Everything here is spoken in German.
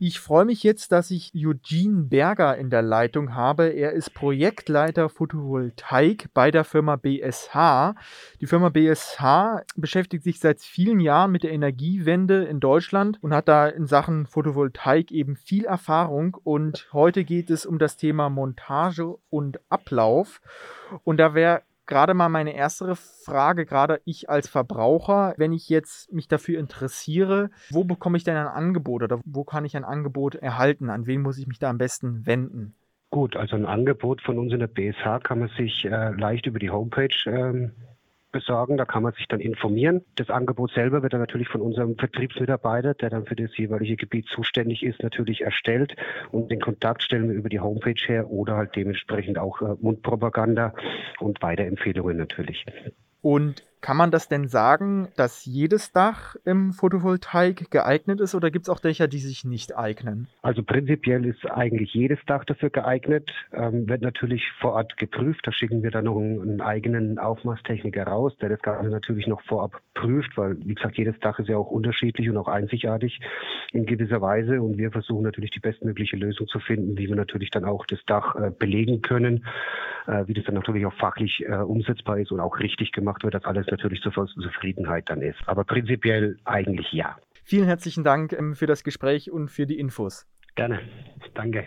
Ich freue mich jetzt, dass ich Eugene Berger in der Leitung habe. Er ist Projektleiter Photovoltaik bei der Firma BSH. Die Firma BSH beschäftigt sich seit vielen Jahren mit der Energiewende in Deutschland und hat da in Sachen Photovoltaik eben viel Erfahrung. Und heute geht es um das Thema Montage und Ablauf. Und da wäre gerade mal meine erste Frage, gerade ich als Verbraucher, wenn ich jetzt mich dafür interessiere, wo bekomme ich denn ein Angebot oder wo kann ich ein Angebot erhalten? An wen muss ich mich da am besten wenden? Gut, also ein Angebot von uns in der BSH kann man sich äh, leicht über die Homepage ähm, besorgen. Da kann man sich dann informieren. Das Angebot selber wird dann natürlich von unserem Vertriebsmitarbeiter, der dann für das jeweilige Gebiet zuständig ist, natürlich erstellt. Und den Kontakt stellen wir über die Homepage her oder halt dementsprechend auch äh, Mundpropaganda und Weiterempfehlungen natürlich. Und kann man das denn sagen, dass jedes Dach im Photovoltaik geeignet ist oder gibt es auch Dächer, die sich nicht eignen? Also prinzipiell ist eigentlich jedes Dach dafür geeignet, ähm, wird natürlich vor Ort geprüft. Da schicken wir dann noch einen, einen, eigenen Aufmaßtechniker raus, der das Ganze natürlich noch vorab prüft, weil wie gesagt, jedes Dach ist ja auch unterschiedlich und auch einzigartig in gewisser Weise und wir versuchen natürlich die bestmögliche Lösung zu finden, wie wir natürlich dann auch das Dach äh, belegen können, äh, wie das dann natürlich auch fachlich äh, umsetzbar ist und auch richtig gemacht wird, dass alles natürlich zur vollsten Zufriedenheit dann ist. Aber prinzipiell eigentlich ja. Vielen herzlichen Dank ähm, für das Gespräch und für die Infos. Gerne. Danke.